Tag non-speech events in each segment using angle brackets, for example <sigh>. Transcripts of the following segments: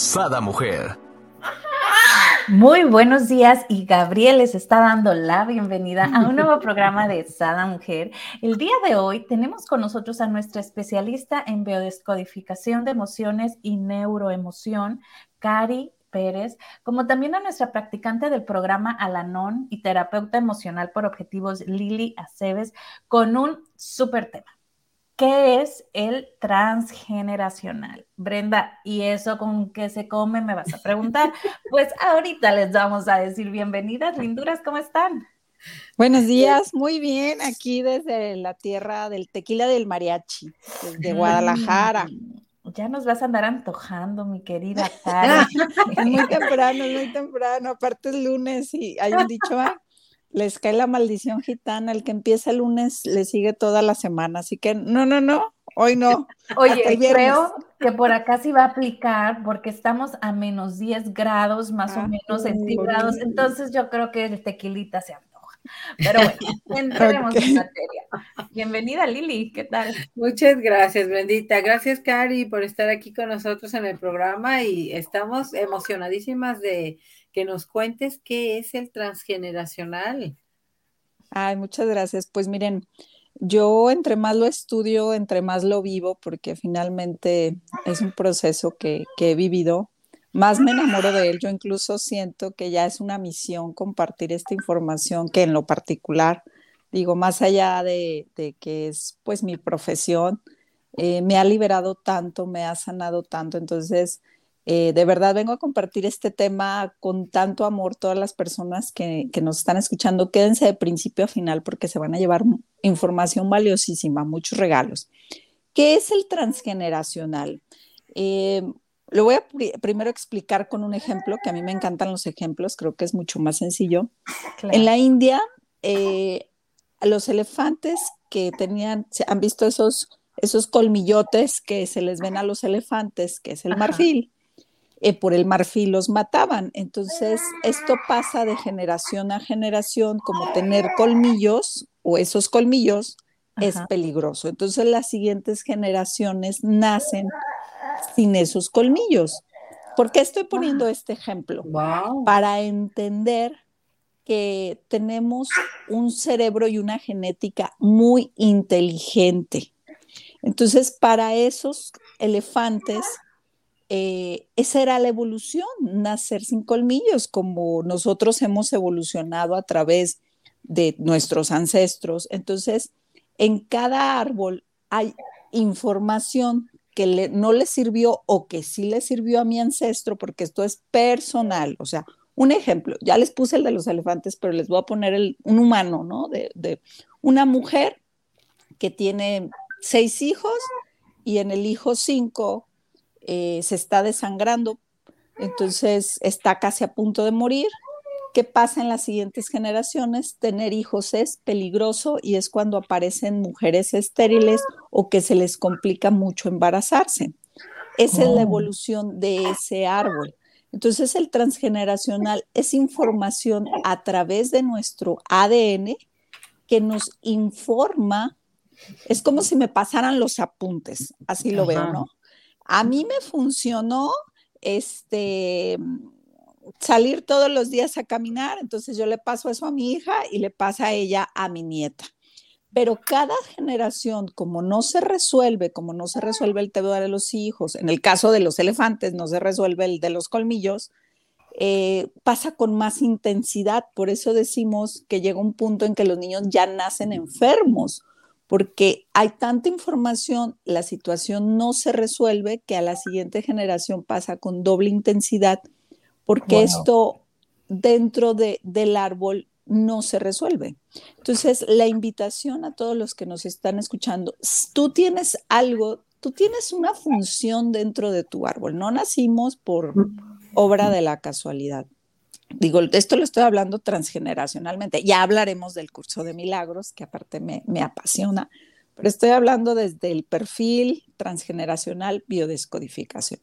Sada Mujer. Muy buenos días y Gabriel les está dando la bienvenida a un nuevo programa de Sada Mujer. El día de hoy tenemos con nosotros a nuestra especialista en biodescodificación de emociones y neuroemoción, Cari Pérez, como también a nuestra practicante del programa Alanon y terapeuta emocional por objetivos Lili Aceves, con un súper tema. ¿Qué es el transgeneracional? Brenda, ¿y eso con qué se come? Me vas a preguntar. <laughs> Pues ahorita les vamos a decir bienvenidas, linduras, ¿cómo están? Buenos días, muy bien, aquí desde la tierra del tequila del mariachi, desde Guadalajara. Ya nos vas a andar antojando, mi querida <laughs> Cara. muy temprano, muy temprano, aparte es lunes y hay un dicho, ah, les cae la maldición gitana, el que empieza el lunes le sigue toda la semana, así que no, no, no, hoy no. <laughs> Oye, creo que por acá sí va a aplicar porque estamos a menos 10 grados más o ah, menos centígrados, entonces yo creo que el tequilita se antoja. Pero bueno, entremos en materia. Bienvenida Lili, ¿qué tal? Muchas gracias, bendita. Gracias, Cari, por estar aquí con nosotros en el programa y estamos emocionadísimas de que nos cuentes qué es el transgeneracional. Ay, muchas gracias. Pues miren, yo entre más lo estudio, entre más lo vivo, porque finalmente es un proceso que, he vivido, más me enamoro de él. Yo incluso siento que ya es una misión compartir esta información que en lo particular, digo, más allá de, que es pues mi profesión, eh, me ha liberado tanto, me ha sanado tanto. Entonces, eh, de verdad vengo a compartir este tema con tanto amor. Todas las personas que, nos están escuchando, quédense de principio a final porque se van a llevar información valiosísima, muchos regalos. ¿Qué es el transgeneracional? Eh, lo voy a primero explicar con un ejemplo, que a mí me encantan los ejemplos, creo que es mucho más sencillo. En la India, eh, los elefantes que tenían, han visto esos, esos colmillotes que se les ven a los elefantes, que es el marfil. Eh, por el marfil los mataban. Entonces, esto pasa de generación a generación, como tener colmillos o esos colmillos es peligroso. Entonces, las siguientes generaciones nacen sin esos colmillos. ¿Por qué estoy poniendo este ejemplo? Para entender que tenemos un cerebro y una genética muy inteligente. Entonces, para esos elefantes eh, esa era la evolución, nacer sin colmillos, como nosotros hemos evolucionado a través de nuestros ancestros. Entonces, en cada árbol hay información que no le sirvió o que sí le sirvió a mi ancestro, porque esto es personal. O sea, un ejemplo, ya les puse el de los elefantes, pero les voy a poner el, un humano, ¿no? De, de una mujer que tiene seis hijos y en el hijo cinco eh, se está desangrando, entonces está casi a punto de morir. ¿Qué pasa en las siguientes generaciones? Tener hijos es peligroso y es cuando aparecen mujeres estériles o que se les complica mucho embarazarse. Esa es la oh. evolución de ese árbol. Entonces el transgeneracional es información a través de nuestro ADN que nos informa, es como si me pasaran los apuntes, así lo veo, ¿no? A mí me funcionó este salir todos los días a caminar, entonces yo le paso eso a mi hija y le pasa a ella a mi nieta. Pero cada generación, como no se resuelve, como no se resuelve el tema de los hijos, en el caso de los elefantes no se resuelve el de los colmillos, eh, pasa con más intensidad. Por eso decimos que llega un punto en que los niños ya nacen enfermos porque hay tanta información, la situación no se resuelve que a la siguiente generación pasa con doble intensidad, porque esto dentro del árbol no se resuelve. Entonces, la invitación a todos los que nos están escuchando, tú tienes algo, tú tienes una función dentro de tu árbol, no nacimos por, obra de la casualidad. Digo, esto lo estoy hablando transgeneracionalmente. Ya hablaremos del curso de milagros, que aparte me, me apasiona, pero estoy hablando desde el perfil transgeneracional biodescodificación.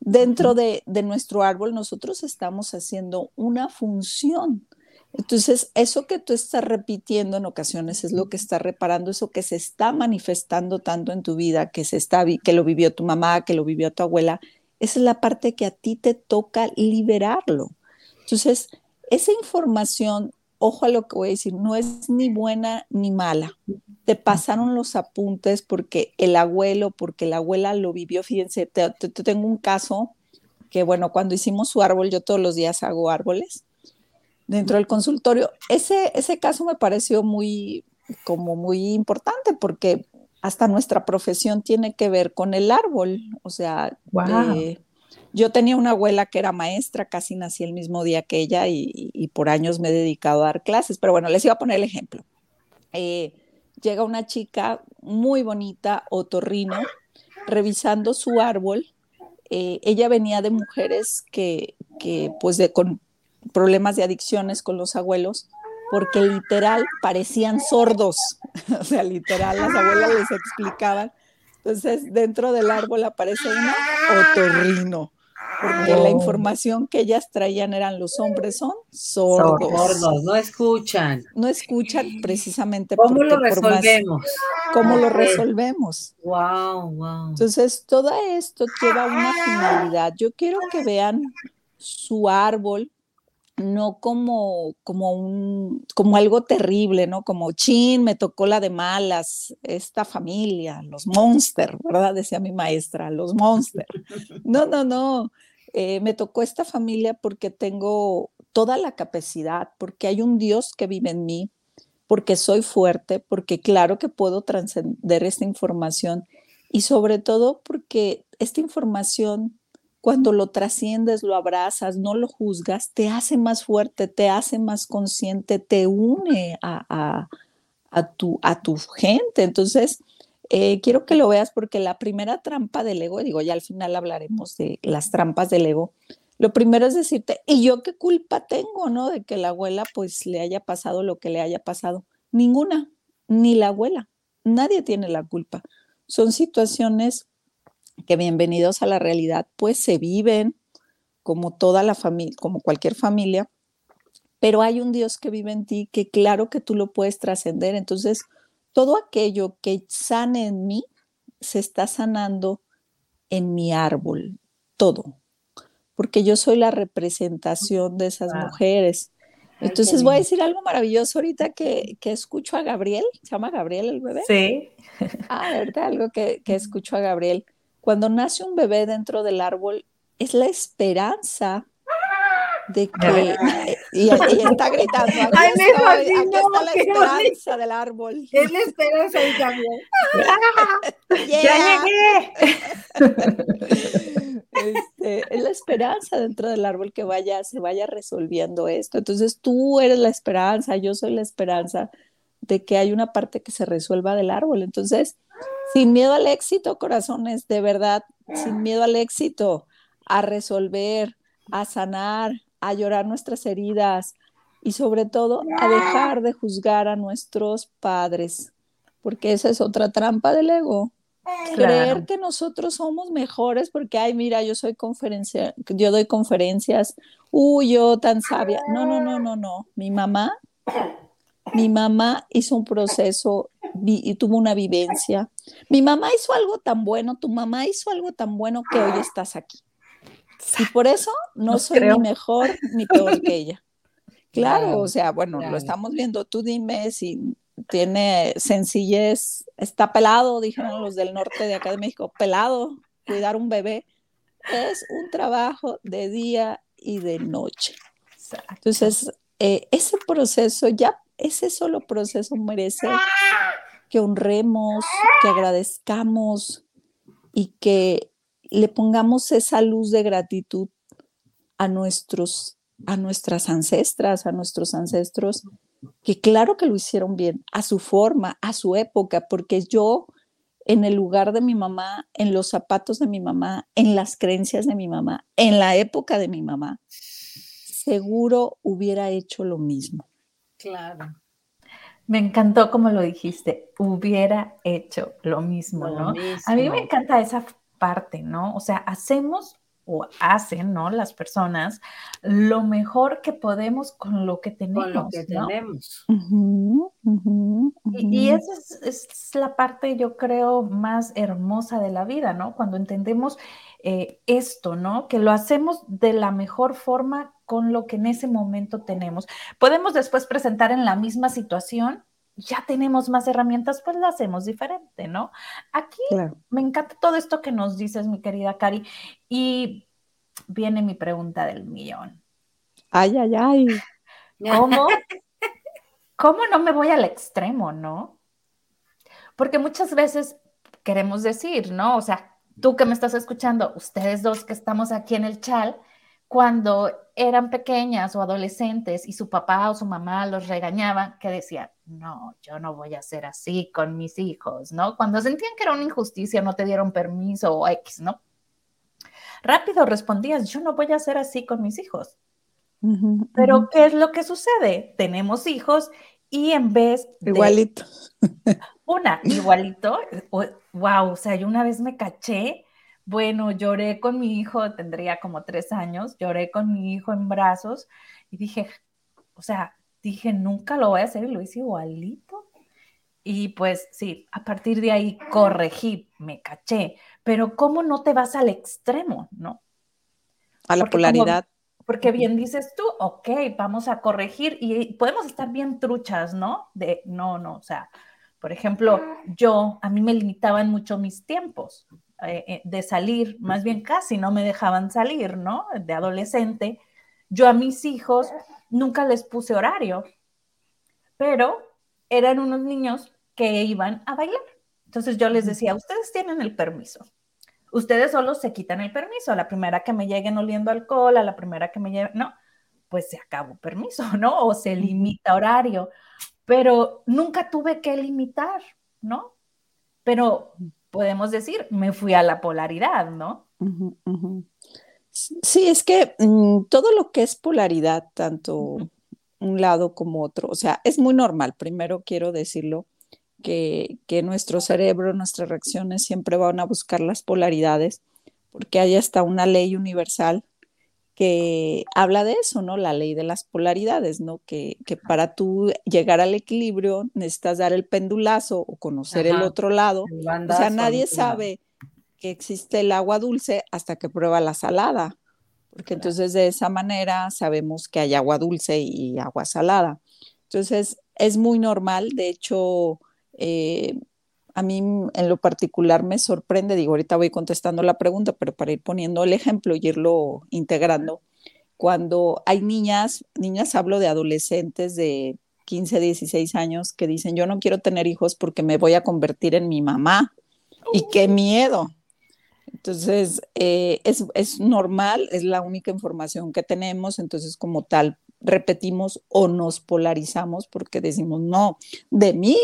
Dentro de, de nuestro árbol nosotros estamos haciendo una función. Entonces, eso que tú estás repitiendo en ocasiones es lo que está reparando, eso que se está manifestando tanto en tu vida, que, se está, que lo vivió tu mamá, que lo vivió tu abuela, esa es la parte que a ti te toca liberarlo. Entonces, esa información, ojo a lo que voy a decir, no es ni buena ni mala. Te pasaron los apuntes porque el abuelo, porque la abuela lo vivió. Fíjense, te, tengo un caso que, bueno, cuando hicimos su árbol, yo todos los días hago árboles dentro del consultorio. Ese, ese caso me pareció muy, como muy importante porque hasta nuestra profesión tiene que ver con el árbol. O sea, yo tenía una abuela que era maestra, casi nací el mismo día que ella y, por años me he dedicado a dar clases, pero bueno, les iba a poner el ejemplo. Eh, llega una chica muy bonita, otorrino, revisando su árbol. Eh, ella venía de mujeres que, pues, de, con problemas de adicciones con los abuelos, porque literal parecían sordos, <laughs> o sea, literal, las abuelas les explicaban. Entonces, dentro del árbol aparece una otorrino porque la información que ellas traían eran los hombres son sordos. Sordos, no escuchan. No escuchan precisamente ¿Cómo lo resolvemos? ¿Cómo lo resolvemos? Wow, wow. Entonces, todo esto lleva una finalidad. Yo quiero que vean su árbol no como, como, un, como algo terrible, ¿no? Como, chin, me tocó la de malas, esta familia, los monster, ¿verdad? Decía mi maestra, los monster. No, no, no, eh, me tocó esta familia porque tengo toda la capacidad, porque hay un Dios que vive en mí, porque soy fuerte, porque claro que puedo trascender esta información y sobre todo porque esta información cuando lo trasciendes, lo abrazas, no lo juzgas, te hace más fuerte, te hace más consciente, te une a, tu, a tu gente. Entonces, eh, quiero que lo veas porque la primera trampa del ego, digo, ya al final hablaremos de las trampas del ego, lo primero es decirte, ¿y yo qué culpa tengo, no? De que la abuela pues le haya pasado lo que le haya pasado. Ninguna, ni la abuela, nadie tiene la culpa. Son situaciones que bienvenidos a la realidad, pues se viven como toda la familia, como cualquier familia, pero hay un Dios que vive en ti que claro que tú lo puedes trascender. Entonces, todo aquello que sane en mí se está sanando en mi árbol, todo, porque yo soy la representación de esas mujeres. Entonces voy a decir algo maravilloso ahorita que, que, escucho a Gabriel, ¿se llama Gabriel el bebé? Sí. Ah, ¿verdad? Algo que, que escucho a Gabriel. Cuando nace un bebé dentro del árbol, es la esperanza de que y, está gritando aquí, Ay, estoy, aquí está la esperanza del árbol es la esperanza y también <laughs> ya llegué. <laughs> Este, es la esperanza dentro del árbol que vaya se vaya resolviendo esto. Entonces tú eres la esperanza yo soy la esperanza de que hay una parte que se resuelva del árbol. Entonces sin miedo al éxito, corazones, de verdad, sin miedo al éxito, a resolver, a sanar, a llorar nuestras heridas y sobre todo a dejar de juzgar a nuestros padres, porque esa es otra trampa del ego. Creer que nosotros somos mejores porque, ay, mira, yo soy conferencia, yo doy conferencias, uy, yo tan sabia. No, no, no, no, no. Mi mamá, mi mamá hizo un proceso y tuvo una vivencia. Mi mamá hizo algo tan bueno, tu mamá hizo algo tan bueno que hoy estás aquí. Y por eso no, soy ni mejor ni peor que ella. <laughs> Claro, o sea, bueno, lo estamos viendo. Tú dime si tiene sencillez, está pelado, dijeron los del norte de acá de México, pelado, cuidar un bebé. Es un trabajo de día y de noche. Entonces, eh, ese proceso, ya ese solo proceso merece que honremos, que agradezcamos y que le pongamos esa luz de gratitud a nuestros a nuestras ancestras, a nuestros ancestros, que claro que lo hicieron bien, a su forma, a su época, porque yo en el lugar de mi mamá, en los zapatos de mi mamá, en las creencias de mi mamá, en la época de mi mamá, seguro hubiera hecho lo mismo. Claro. Me encantó como lo dijiste, hubiera hecho lo mismo, ¿no? A mí me encanta esa parte, ¿no? O sea, hacemos o hacen, ¿no? Las personas lo mejor que podemos con lo que tenemos. Con lo que tenemos. Y, esa es, la parte, yo creo, más hermosa de la vida, ¿no? Cuando entendemos eh, esto, ¿no? Que lo hacemos de la mejor forma con lo que en ese momento tenemos. Podemos después presentar en la misma situación ya tenemos más herramientas, pues lo hacemos diferente, ¿no? Aquí me encanta todo esto que nos dices, mi querida Cari, y viene mi pregunta del millón. Ay, ay, ay. <laughs> ¿Cómo? ¿Cómo no me voy al extremo, no? Porque muchas veces queremos decir, ¿no? O sea, tú que me estás escuchando, ustedes dos que estamos aquí en el chal, cuando eran pequeñas o adolescentes y su papá o su mamá los regañaban, que decían, no, yo no voy a ser así con mis hijos, ¿no? Cuando sentían que era una injusticia, no te dieron permiso o X, ¿no? Rápido respondías, yo no voy a ser así con mis hijos. Pero ¿qué es lo que sucede? Tenemos hijos y en vez de... Igualito. <laughs> Una, igualito. Wow, o sea, yo una vez me caché bueno, lloré con mi hijo, tendría como tres años, lloré con mi hijo en brazos y dije, o sea, dije, nunca lo voy a hacer y lo hice igualito. Y pues sí, a partir de ahí corregí, me caché, pero ¿cómo no te vas al extremo, no? A la polaridad. porque bien dices tú, ok, vamos a corregir y podemos estar bien truchas, ¿no? De, no, no, o sea, por ejemplo, yo, a mí me limitaban mucho mis tiempos. Eh, eh, de salir, más bien casi no me dejaban salir, ¿no? De adolescente. Yo a mis hijos nunca les puse horario, pero eran unos niños que iban a bailar. Entonces yo les decía, ustedes tienen el permiso. Ustedes solo se quitan el permiso. A la primera que me lleguen oliendo alcohol, a la primera que me lleguen, no, pues se acabó permiso, <laughs> ¿no? O se limita horario. Pero nunca tuve que limitar, ¿no? Pero podemos decir, me fui a la polaridad, ¿no? Sí, es que mm, todo lo que es polaridad, tanto un lado como otro, o sea, es muy normal, primero quiero decirlo, que, que nuestro cerebro, nuestras reacciones siempre van a buscar las polaridades, porque hay hasta una ley universal que habla de eso, ¿no? La ley de las polaridades, ¿no? Que, para tú llegar al equilibrio necesitas dar el pendulazo o conocer el otro lado. o sea, nadie sabe que existe el agua dulce hasta que prueba la salada, porque entonces de esa manera sabemos que hay agua dulce y agua salada. Entonces, es muy normal, de hecho, eh, a mí en lo particular me sorprende, digo, ahorita voy contestando la pregunta, pero para ir poniendo el ejemplo y irlo integrando, cuando hay niñas, niñas hablo de adolescentes de 15, 16 años que dicen, yo no quiero tener hijos porque me voy a convertir en mi mamá. Y qué miedo. Entonces, eh, es, es normal, es la única información que tenemos, entonces como tal, repetimos o nos polarizamos porque decimos, no, de mí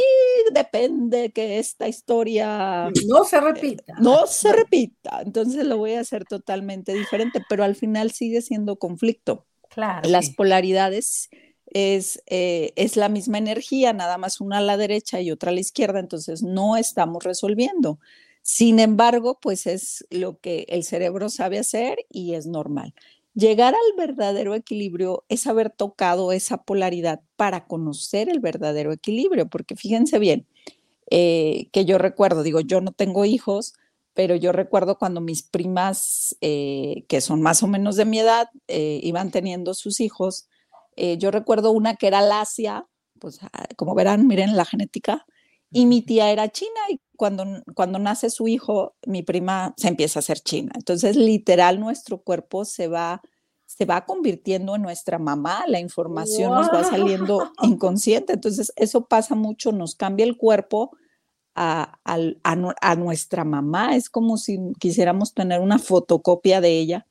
depende que esta historia no se repita. No se repita. Entonces lo voy a hacer totalmente diferente, pero al final sigue siendo conflicto. Claro. Las polaridades es, eh, es la misma energía, nada más una a la derecha y otra a la izquierda, entonces no estamos resolviendo. Sin embargo, pues es lo que el cerebro sabe hacer y es normal. Llegar al verdadero equilibrio es haber tocado esa polaridad para conocer el verdadero equilibrio, porque fíjense bien, eh, que yo recuerdo, digo, yo no tengo hijos, pero yo recuerdo cuando mis primas, eh, que son más o menos de mi edad, eh, iban teniendo sus hijos, yo recuerdo una que era lacia, pues ah, como verán, miren la genética, y mi tía era china y cuando, cuando nace su hijo, mi prima se empieza a hacer china. Entonces, literal, nuestro cuerpo se va, se va convirtiendo en nuestra mamá, la información nos va saliendo <laughs> inconsciente. Entonces, eso pasa mucho, nos cambia el cuerpo a, a, nuestra mamá. Es como si quisiéramos tener una fotocopia de ella.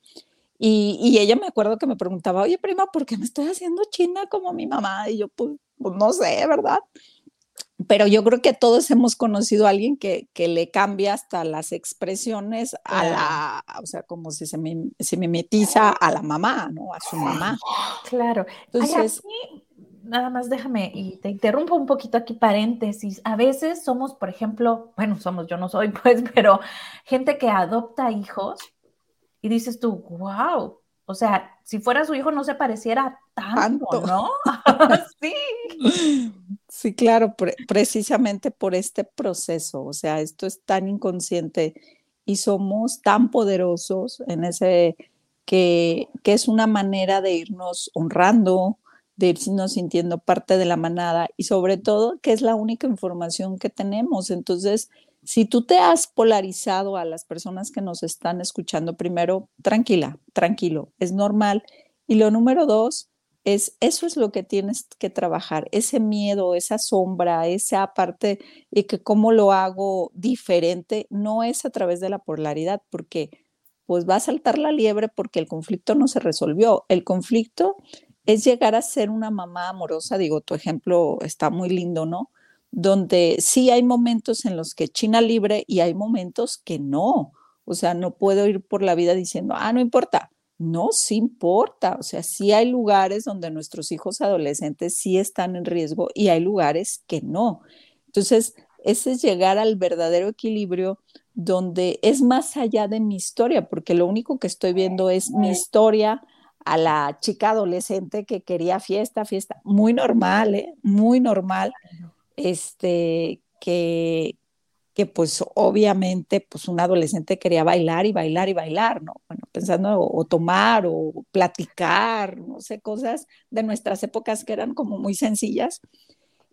Y, y, ella me acuerdo que me preguntaba, oye, prima, ¿por qué me estoy haciendo china como mi mamá? Y yo, pues, pues no sé, ¿verdad? Pero yo creo que todos hemos conocido a alguien que, que le cambia hasta las expresiones a la, o sea, como si se, me, se mimetiza a la mamá, ¿no? A su mamá. Claro. Entonces, nada más déjame y te interrumpo un poquito aquí paréntesis. A veces somos, por ejemplo, bueno, somos, yo no soy <laughs> pues, pero gente que adopta hijos y dices tú, wow, o sea, si fuera su hijo no se pareciera tanto, ¿no? <laughs> <laughs> sí. Sí, claro, precisamente por este proceso, o sea, esto es tan inconsciente y somos tan poderosos en ese que, que es una manera de irnos honrando, de irnos sintiendo parte de la manada y sobre todo que es la única información que tenemos. Entonces, si tú te has polarizado a las personas que nos están escuchando, primero, tranquila, tranquilo, es normal. Y lo número dos es, eso es lo que tienes que trabajar, ese miedo, esa sombra, esa parte y que cómo lo hago diferente, no es a través de la polaridad, porque pues va a saltar la liebre porque el conflicto no se resolvió. El conflicto es llegar a ser una mamá amorosa, digo, tu ejemplo está muy lindo, ¿no? Donde sí hay momentos en los que China libre y hay momentos que no. O sea, no puedo ir por la vida diciendo, ah, no importa. No, sí importa. O sea, sí hay lugares donde nuestros hijos adolescentes sí están en riesgo y hay lugares que no. Entonces, ese es llegar al verdadero equilibrio donde es más allá de mi historia, porque lo único que estoy viendo es mi historia a la chica adolescente que quería fiesta, fiesta, muy normal, ¿eh? muy normal, este, que, que pues obviamente pues un adolescente quería bailar y bailar y bailar, ¿no? Bueno, pensando o, tomar o platicar, no sé, cosas de nuestras épocas que eran como muy sencillas.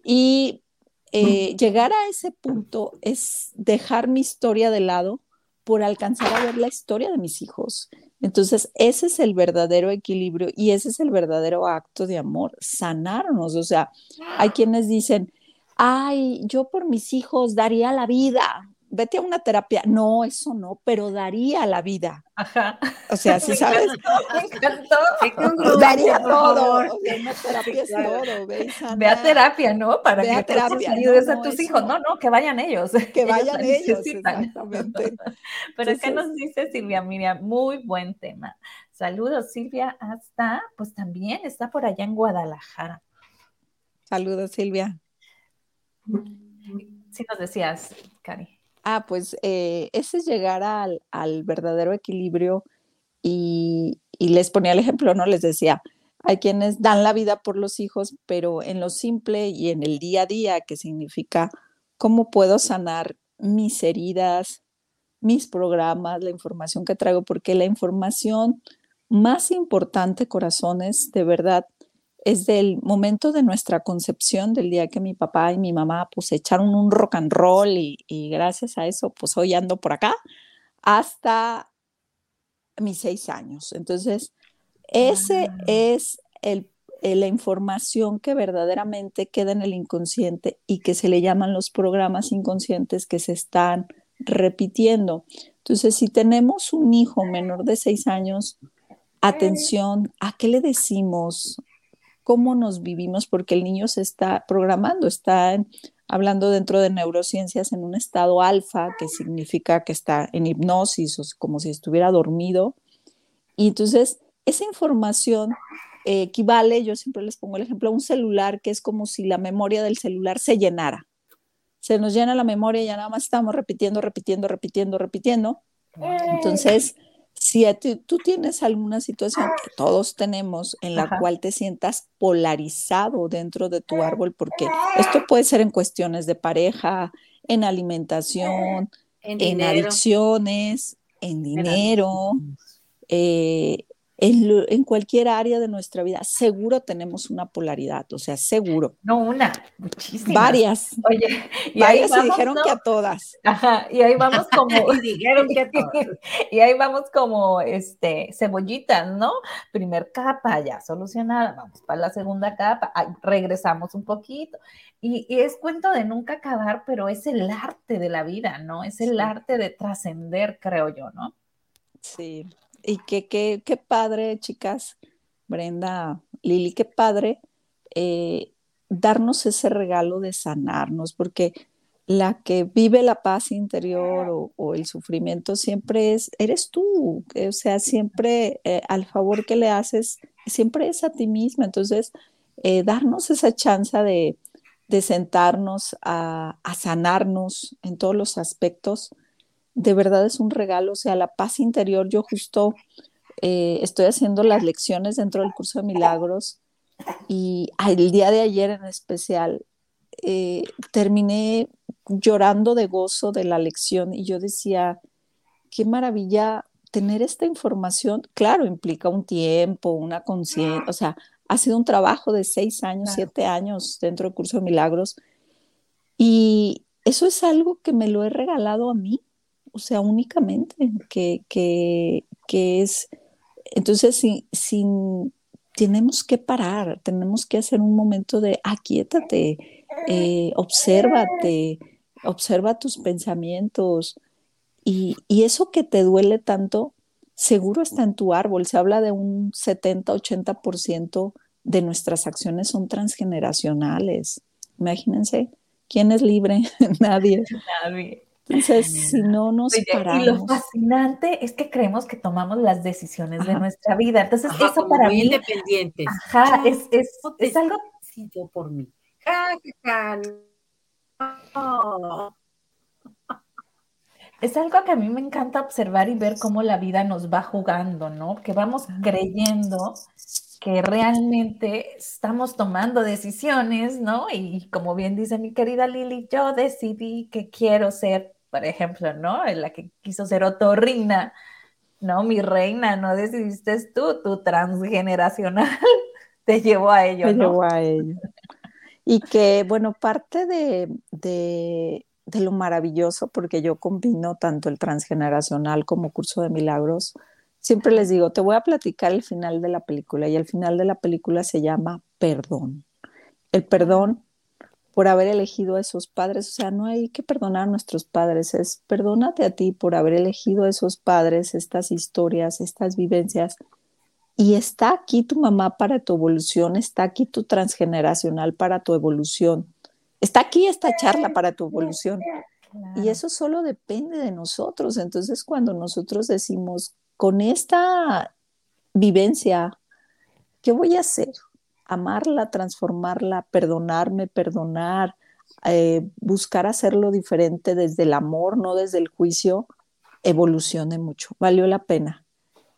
Y eh, llegar a ese punto es dejar mi historia de lado por alcanzar a ver la historia de mis hijos. Entonces, ese es el verdadero equilibrio y ese es el verdadero acto de amor, sanarnos. O sea, hay quienes dicen, ay, yo por mis hijos daría la vida, vete a una terapia. No, eso no, pero daría la vida. Ajá. O sea, si sabes. <laughs> daría todo. O sea, una terapia es todo. Ve, a terapia, ¿no? Para que terapia. ayudes a tus hijos. No, no, que vayan ellos. <laughs> Que <laughs> vayan ellos, exactamente. pero ¿qué nos dice Silvia Miriam? Muy buen tema. Saludos, Silvia, hasta, pues también está por allá en Guadalajara. Saludos, Silvia. Sí nos decías, Cari. Ah, pues eh, ese es llegar al, verdadero equilibrio y, les ponía el ejemplo, ¿no? Les decía, hay quienes dan la vida por los hijos, pero en lo simple y en el día a día, que significa cómo puedo sanar mis heridas, mis programas, la información que traigo, porque la información más importante, corazones, de verdad, es del momento de nuestra concepción, del día que mi papá y mi mamá pues echaron un rock and roll y, gracias a eso pues hoy ando por acá, hasta mis seis años. Entonces, ese es el, la información que verdaderamente queda en el inconsciente y que se le llaman los programas inconscientes que se están repitiendo. Entonces, si tenemos un hijo menor de seis años, atención, ¿a qué le decimos? Cómo nos vivimos, porque el niño se está programando, está hablando dentro de neurociencias en un estado alfa, que significa que está en hipnosis o como si estuviera dormido. Y entonces, esa información eh, equivale, yo siempre les pongo el ejemplo, a un celular que es como si la memoria del celular se llenara. Se nos llena la memoria y ya nada más estamos repitiendo, repitiendo, repitiendo, repitiendo. Entonces, si tú tienes alguna situación que todos tenemos en la cual te sientas polarizado dentro de tu árbol, porque esto puede ser en cuestiones de pareja, en alimentación, en, adicciones, en dinero, eh, en, cualquier área de nuestra vida, seguro tenemos una polaridad, o sea, seguro. No una, muchísimas. Varias. Oye, y varias se dijeron que a todas. Ajá, y ahí vamos <laughs> como, y dijeron que a <laughs> todas. y ahí vamos como, este, cebollitas, ¿no? Primer capa, ya solucionada, vamos para la segunda capa, regresamos un poquito. Y, y, es cuento de nunca acabar, pero es el arte de la vida, ¿no? Es el arte de trascender, creo yo, ¿no? Sí, y que qué padre, chicas, Brenda, Lili, qué padre, eh, darnos ese regalo de sanarnos, porque la que vive la paz interior o, el sufrimiento siempre es, eres tú, o sea, siempre eh, al favor que le haces, siempre es a ti misma. Entonces, eh, darnos esa chance de, sentarnos a, sanarnos en todos los aspectos, de verdad es un regalo, o sea, la paz interior, yo justo eh, estoy haciendo las lecciones dentro del curso de milagros y el día de ayer en especial eh, terminé llorando de gozo de la lección y yo decía, qué maravilla tener esta información. Claro, implica un tiempo, una conciencia, o sea, ha sido un trabajo de seis años, siete años dentro del curso de milagros y eso es algo que me lo he regalado a mí, o sea, únicamente, que, que, es, entonces, sin, sin, tenemos que parar, tenemos que hacer un momento de aquietate, eh, obsérvate, observa tus pensamientos y, eso que te duele tanto, seguro está en tu árbol. Se habla de un 70-80% de nuestras acciones son transgeneracionales. Imagínense, ¿quién es libre? <laughs> Nadie. Nadie. Entonces, si no nos paramos. Y lo fascinante es que creemos que tomamos las decisiones de nuestra vida. Entonces, eso para mí. independientes. Ajá, es, es, es algo. por mí. Es algo que a mí me encanta observar y ver cómo la vida nos va jugando, ¿no? Que vamos creyendo que realmente estamos tomando decisiones, ¿no? Y como bien dice mi querida Lili, yo decidí que quiero ser por ejemplo, ¿no? La que quiso ser otorrina, ¿no? Mi reina, no decidiste tú, tu transgeneracional <laughs> te llevó a ello. Te llevó a ello. Y que, bueno, parte de, de, de, lo maravilloso, porque yo combino tanto el transgeneracional como curso de milagros, siempre les digo, te voy a platicar el final de la película y el final de la película se llama Perdón. El perdón por haber elegido a esos padres. O sea, no hay que perdonar a nuestros padres, es perdónate a ti por haber elegido a esos padres, estas historias, estas vivencias. Y está aquí tu mamá para tu evolución, está aquí tu transgeneracional para tu evolución, está aquí esta charla para tu evolución. Y eso solo depende de nosotros. Entonces, cuando nosotros decimos, con esta vivencia, ¿qué voy a hacer? Amarla, transformarla, perdonarme, perdonar, eh, buscar hacerlo diferente desde el amor, no desde el juicio, evolucione mucho, valió la pena.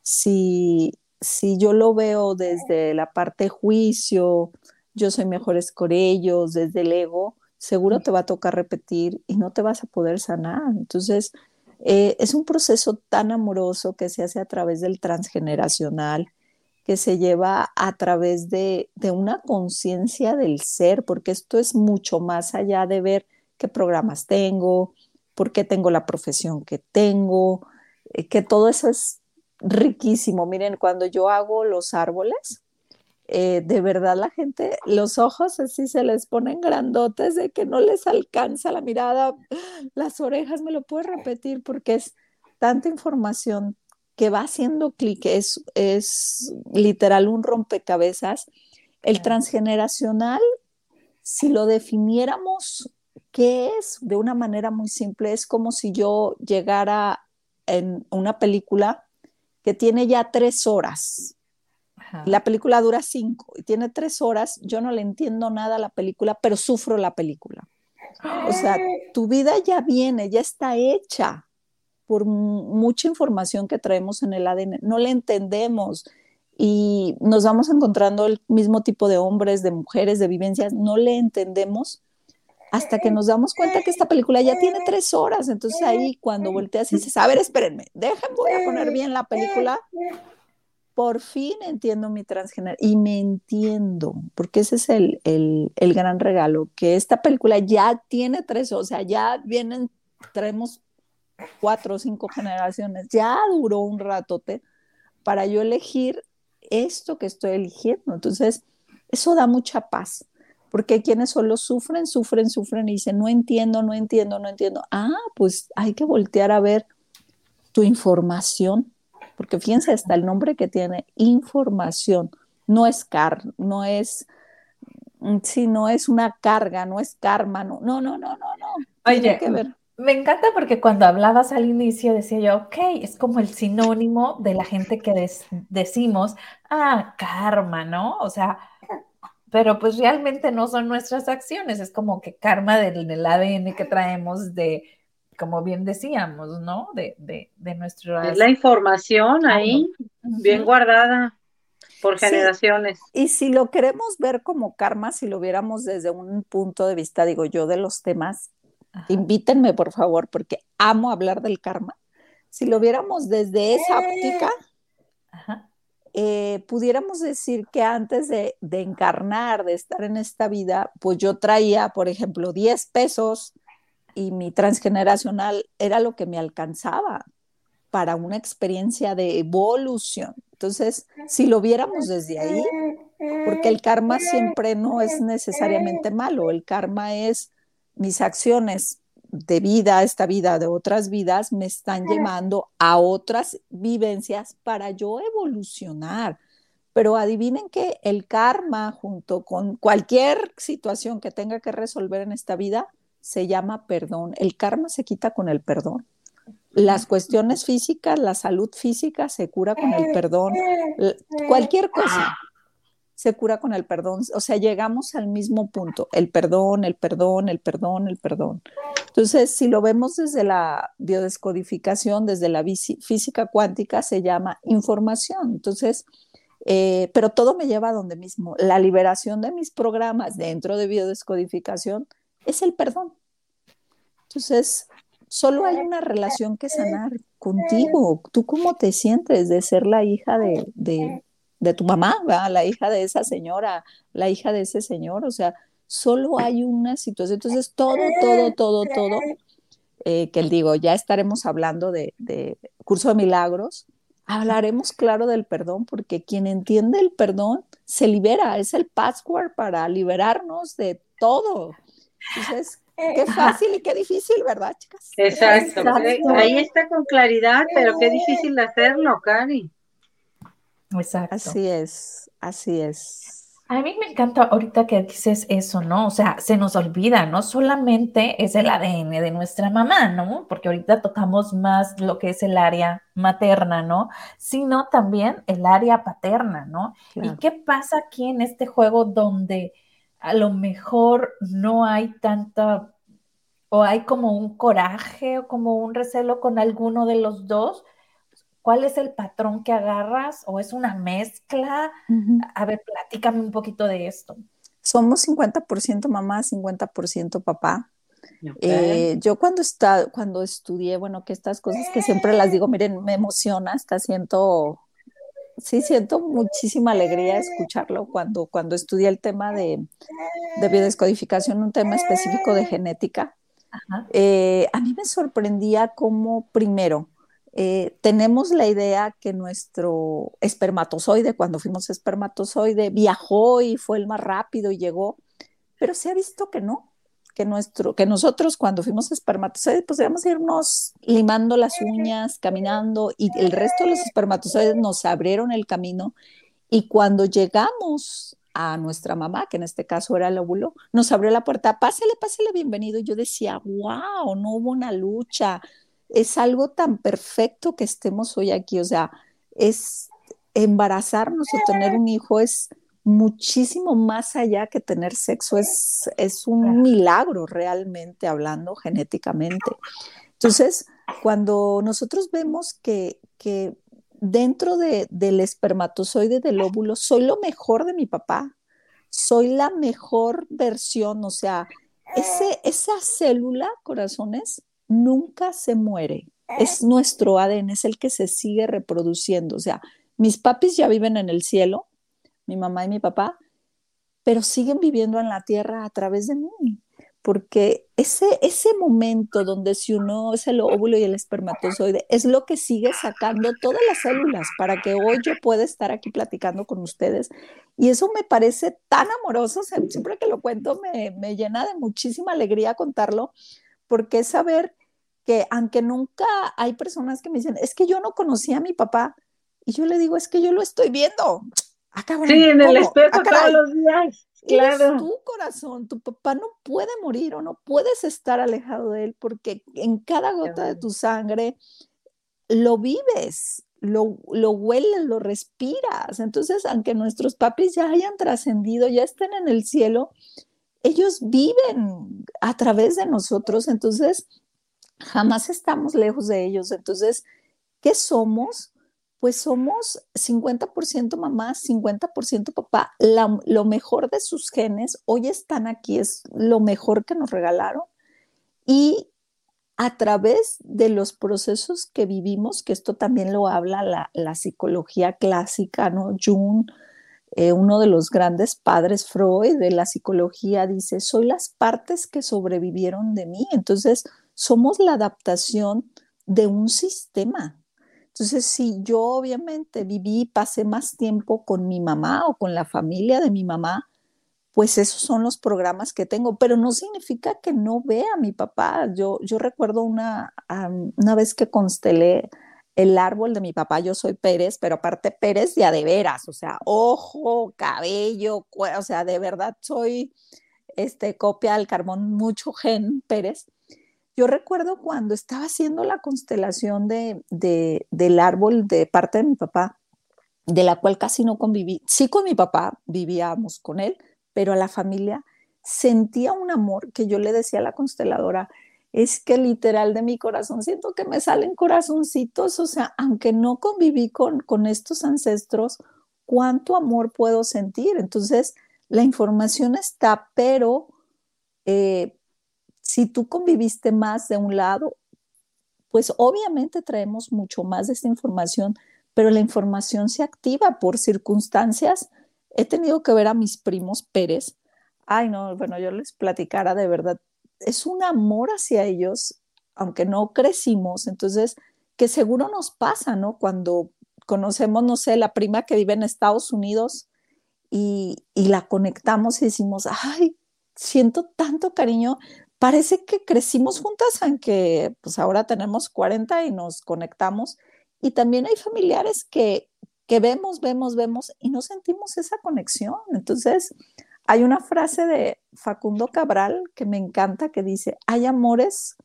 Si, si yo lo veo desde la parte juicio, yo soy mejores con ellos, desde el ego, seguro te va a tocar repetir y no te vas a poder sanar. Entonces, eh, es un proceso tan amoroso que se hace a través del transgeneracional, que se lleva a través de, una conciencia del ser, porque esto es mucho más allá de ver qué programas tengo, por qué tengo la profesión que tengo, eh, que todo eso es riquísimo. Miren, cuando yo hago los árboles, eh, de verdad la gente, los ojos así se les ponen grandotes de que no les alcanza la mirada, las orejas, me lo puedo repetir porque es tanta información que va haciendo clic, es, es literal un rompecabezas. El transgeneracional, si lo definiéramos, ¿qué es? De una manera muy simple, es como si yo llegara en una película que tiene ya tres horas. La película dura cinco y tiene tres horas. Yo no le entiendo nada a la película, pero sufro la película. O sea, <gasps> tu vida ya viene, ya está hecha por mucha información que traemos en el ADN, no le entendemos y nos vamos encontrando el mismo tipo de hombres, de mujeres, de vivencias, no le entendemos hasta que nos damos cuenta que esta película ya tiene tres horas. Entonces ahí cuando volteas y dices, a ver, espérenme, déjenme, voy a poner bien la película. Por fin entiendo mi transgénero y me entiendo, porque ese es el, el, el gran regalo, que esta película ya tiene tres, o sea, ya vienen, traemos cuatro o cinco generaciones, ya duró un ratote para yo elegir esto que estoy eligiendo. Entonces, eso da mucha paz, porque hay quienes solo sufren, sufren, sufren y dicen, no entiendo, no entiendo, no entiendo. Ah, pues hay que voltear a ver tu información, porque fíjense hasta el nombre que tiene, información, no es car, no es Mm, sí, no es una carga, no es karma, no, no, no, no, no. no. Oye, me encanta porque cuando hablabas al inicio decía yo, ok, es como el sinónimo de la gente que decimos, ah, karma, ¿no? O sea, pero pues realmente no son nuestras acciones, es como que karma del, ADN que traemos de, como bien decíamos, ¿no? De, de, de Es la información ahí, bien guardada por generaciones. Y si lo queremos ver como karma, si lo viéramos desde un punto de vista, digo yo, de los temas, invítenme por favor, porque amo hablar del karma. Si lo viéramos desde esa óptica, Ajá. Eh, pudiéramos decir que antes de, encarnar, de estar en esta vida, pues yo traía, por ejemplo, 10 pesos y mi transgeneracional era lo que me alcanzaba para una experiencia de evolución. Entonces, si lo viéramos desde ahí, porque el karma siempre no es necesariamente malo, el karma es mis acciones de vida, esta vida de otras vidas, me están llevando a otras vivencias para yo evolucionar. Pero adivinen que el karma, junto con cualquier situación que tenga que resolver en esta vida, se llama perdón. El karma se quita con el perdón. Las cuestiones físicas, la salud física se cura con el perdón. <laughs> Cualquier cosa se cura con el perdón. O sea, llegamos al mismo punto, el perdón, el perdón, el perdón, el perdón. Entonces, si lo vemos desde la biodescodificación, desde la física cuántica, se llama información. Entonces, eh, pero todo me lleva a donde mismo. La liberación de mis programas dentro de biodescodificación es el perdón. Entonces, solo hay una relación que sanar contigo. ¿Tú cómo te sientes de ser la hija de, de tu mamá, la hija de esa señora, la hija de ese señor, o sea, solo hay una situación. Entonces, todo, todo, todo, todo, eh, que digo, ya estaremos hablando de, curso de milagros, hablaremos claro del perdón, porque quien entiende el perdón se libera, es el password para liberarnos de todo. Entonces, qué fácil y qué difícil, ¿verdad, chicas? Exacto. Ahí está con claridad, pero qué difícil hacerlo, Cari. Exacto. Así es, así es. A mí me encanta ahorita que dices eso, ¿no? O sea, se nos olvida, no solamente es el ADN de nuestra mamá, ¿no? Porque ahorita tocamos más lo que es el área materna, ¿no? Sino también el área paterna, ¿no? ¿Y qué pasa aquí en este juego donde a lo mejor no hay tanta, o hay como un coraje o como un recelo con alguno de los dos? ¿Cuál es el patrón que agarras o es una mezcla? A ver, platícame un poquito de esto. Somos 50% mamá, 50% papá. Eh, yo cuando, está, cuando estudié, bueno, que estas cosas que siempre las digo, miren, me emociona, hasta siento, sí, siento muchísima alegría escucharlo cuando, cuando estudié el tema de, de biodescodificación, un tema específico de genética. Eh, a mí me sorprendía cómo, primero, eh, tenemos la idea que nuestro espermatozoide, cuando fuimos espermatozoide, viajó y fue el más rápido y llegó, pero se ha visto que no, que, nuestro, que nosotros cuando fuimos espermatozoides, pues a irnos limando las uñas, caminando, y el resto de los espermatozoides nos abrieron el camino, y cuando llegamos a nuestra mamá, que en este caso era el óvulo, nos abrió la puerta, pásele, pásele, bienvenido. Y yo decía, wow, no hubo una lucha, es algo tan perfecto que estemos hoy aquí, o sea, es embarazarnos o tener un hijo es muchísimo más allá que tener sexo, es, es un milagro realmente hablando genéticamente. Entonces, cuando nosotros vemos que, que dentro de, del espermatozoide del óvulo soy lo mejor de mi papá, soy la mejor versión, o sea, ese, esa célula, corazones, nunca se muere. Es nuestro ADN, es el que se sigue reproduciendo. O sea, mis papis ya viven en el cielo, mi mamá y mi papá, pero siguen viviendo en la tierra a través de mí. Porque ese, ese momento donde se uno es el óvulo y el espermatozoide es lo que sigue sacando todas las células para que hoy yo pueda estar aquí platicando con ustedes. Y eso me parece tan amoroso, siempre que lo cuento me, me llena de muchísima alegría contarlo, porque es saber que aunque nunca hay personas que me dicen, es que yo no conocía a mi papá, y yo le digo, es que yo lo estoy viendo. sí, en el espejo ah, todos los días. Claro. tu corazón, tu papá no puede morir o no puedes estar alejado de él porque en cada gota de tu sangre lo vives, lo, lo hueles, lo respiras. Entonces, aunque nuestros papis ya hayan trascendido, ya estén en el cielo, ellos viven a través de nosotros. Entonces, jamás estamos lejos de ellos. Entonces, ¿qué somos? Pues somos 50% mamá, 50% papá. lo mejor de sus genes hoy están aquí, es lo mejor que nos regalaron. Y a través de los procesos que vivimos, que esto también lo habla la, psicología clásica, ¿no? Jung, eh, uno de los grandes padres Freud de la psicología, dice, soy las partes que sobrevivieron de mí. Entonces, somos la adaptación de un sistema. Entonces, si yo obviamente viví, pasé más tiempo con mi mamá o con la familia de mi mamá, pues esos son los programas que tengo, pero no significa que no vea a mi papá. Yo, yo recuerdo una, una vez que constelé el árbol de mi papá, yo soy Pérez, pero aparte Pérez ya de veras, o sea, ojo, cabello, o sea, de verdad soy este, copia al carbón, mucho gen Pérez. Yo recuerdo cuando estaba haciendo la constelación de, del árbol de parte de mi papá, de la cual casi no conviví. Sí con mi papá, vivíamos con él, pero a la familia sentía un amor que yo le decía a la consteladora, es que literal de mi corazón siento que me salen corazoncitos, o sea, aunque no conviví con, con estos ancestros, cuánto amor puedo sentir. Entonces, la información está, pero eh, si tú conviviste más de un lado, pues obviamente traemos mucho más de esta información, pero la información se activa por circunstancias. He tenido que ver a mis primos Pérez. Ay, no, bueno, yo les platicara de verdad. Es un amor hacia ellos, aunque no crecimos, entonces, que seguro nos pasa, ¿no? Cuando conocemos, no sé, la prima que vive en Estados Unidos y, y la conectamos y decimos, ay, siento tanto cariño, parece que crecimos juntas, aunque pues ahora tenemos 40 y nos conectamos. Y también hay familiares que, que vemos, vemos, vemos y no sentimos esa conexión. Entonces, hay una frase de Facundo Cabral que me encanta que dice, hay amores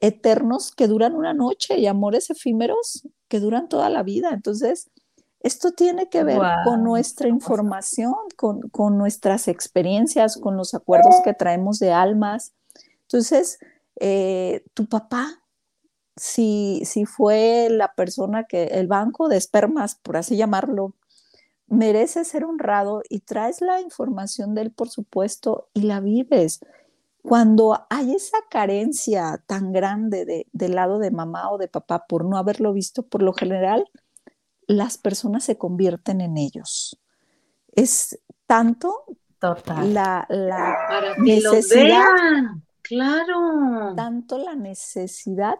eternos que duran una noche y amores efímeros que duran toda la vida. Entonces, esto tiene que ver con nuestra información, con, con, nuestras experiencias, con los acuerdos que traemos de almas, entonces, eh, tu papá, si, si fue la persona que, el banco de espermas, por así llamarlo, merece ser honrado y traes la información de él, por supuesto, y la vives. Cuando hay esa carencia tan grande del lado de mamá o de papá por no haberlo visto, por lo general, las personas se convierten en ellos. Es tanto la, la necesidad Claro. Tanto la necesidad